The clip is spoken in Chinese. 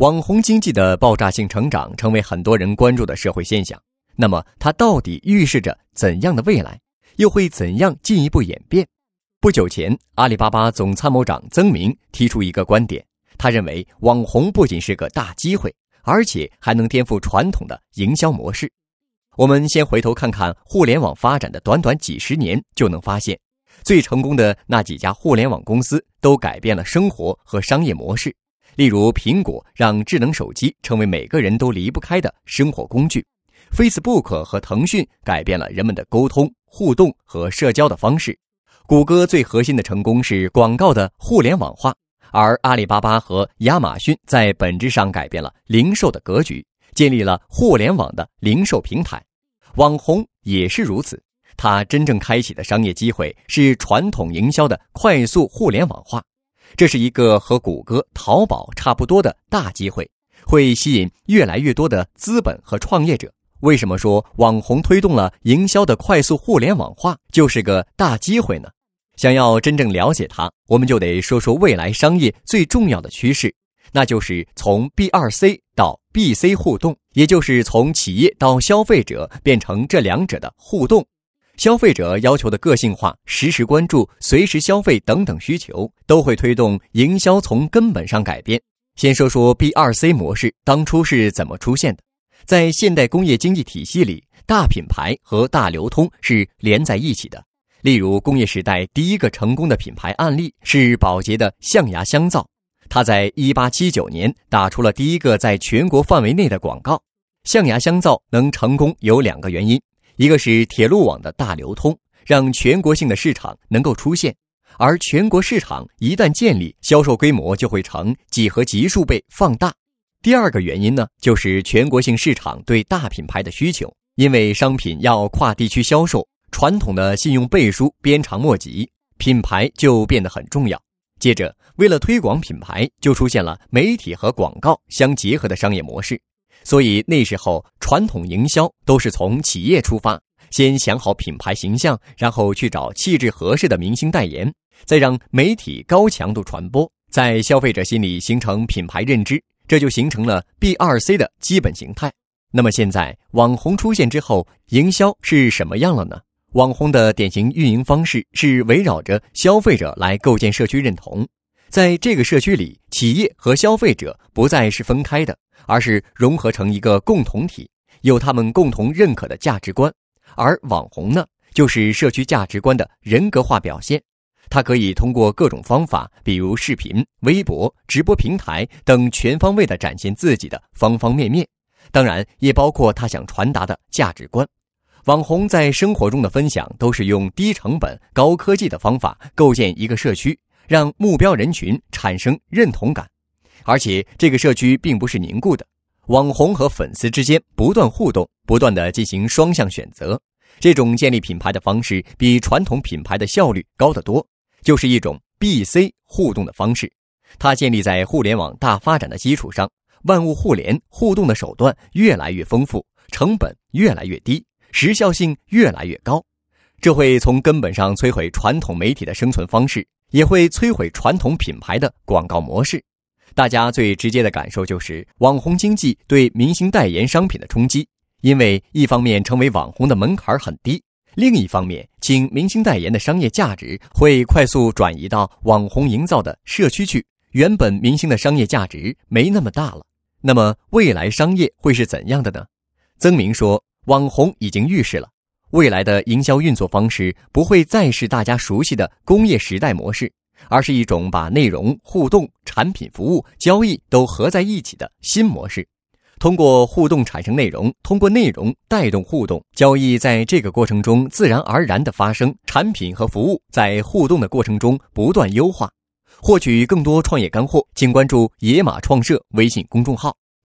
网红经济的爆炸性成长成为很多人关注的社会现象。那么，它到底预示着怎样的未来？又会怎样进一步演变？不久前，阿里巴巴总参谋长曾明提出一个观点，他认为网红不仅是个大机会，而且还能颠覆传统的营销模式。我们先回头看看互联网发展的短短几十年，就能发现，最成功的那几家互联网公司都改变了生活和商业模式。例如，苹果让智能手机成为每个人都离不开的生活工具；Facebook 和腾讯改变了人们的沟通、互动和社交的方式。谷歌最核心的成功是广告的互联网化，而阿里巴巴和亚马逊在本质上改变了零售的格局，建立了互联网的零售平台。网红也是如此，它真正开启的商业机会是传统营销的快速互联网化，这是一个和谷歌、淘宝差不多的大机会，会吸引越来越多的资本和创业者。为什么说网红推动了营销的快速互联网化就是个大机会呢？想要真正了解它，我们就得说说未来商业最重要的趋势，那就是从 B 二 C 到 B C 互动，也就是从企业到消费者变成这两者的互动。消费者要求的个性化、实时关注、随时消费等等需求，都会推动营销从根本上改变。先说说 B 二 C 模式当初是怎么出现的，在现代工业经济体系里，大品牌和大流通是连在一起的。例如，工业时代第一个成功的品牌案例是宝洁的象牙香皂，它在1879年打出了第一个在全国范围内的广告。象牙香皂能成功有两个原因，一个是铁路网的大流通，让全国性的市场能够出现，而全国市场一旦建立，销售规模就会成几何级数倍放大。第二个原因呢，就是全国性市场对大品牌的需求，因为商品要跨地区销售。传统的信用背书鞭长莫及，品牌就变得很重要。接着，为了推广品牌，就出现了媒体和广告相结合的商业模式。所以那时候，传统营销都是从企业出发，先想好品牌形象，然后去找气质合适的明星代言，再让媒体高强度传播，在消费者心里形成品牌认知，这就形成了 B 二 C 的基本形态。那么现在网红出现之后，营销是什么样了呢？网红的典型运营方式是围绕着消费者来构建社区认同，在这个社区里，企业和消费者不再是分开的，而是融合成一个共同体，有他们共同认可的价值观。而网红呢，就是社区价值观的人格化表现。它可以通过各种方法，比如视频、微博、直播平台等，全方位的展现自己的方方面面，当然也包括他想传达的价值观。网红在生活中的分享都是用低成本、高科技的方法构建一个社区，让目标人群产生认同感，而且这个社区并不是凝固的，网红和粉丝之间不断互动，不断的进行双向选择。这种建立品牌的方式比传统品牌的效率高得多，就是一种 B C 互动的方式。它建立在互联网大发展的基础上，万物互联，互动的手段越来越丰富，成本越来越低。时效性越来越高，这会从根本上摧毁传统媒体的生存方式，也会摧毁传统品牌的广告模式。大家最直接的感受就是网红经济对明星代言商品的冲击，因为一方面成为网红的门槛很低，另一方面请明星代言的商业价值会快速转移到网红营造的社区去，原本明星的商业价值没那么大了。那么未来商业会是怎样的呢？曾明说。网红已经预示了，未来的营销运作方式不会再是大家熟悉的工业时代模式，而是一种把内容、互动、产品、服务、交易都合在一起的新模式。通过互动产生内容，通过内容带动互动，交易在这个过程中自然而然的发生，产品和服务在互动的过程中不断优化。获取更多创业干货，请关注“野马创社”微信公众号。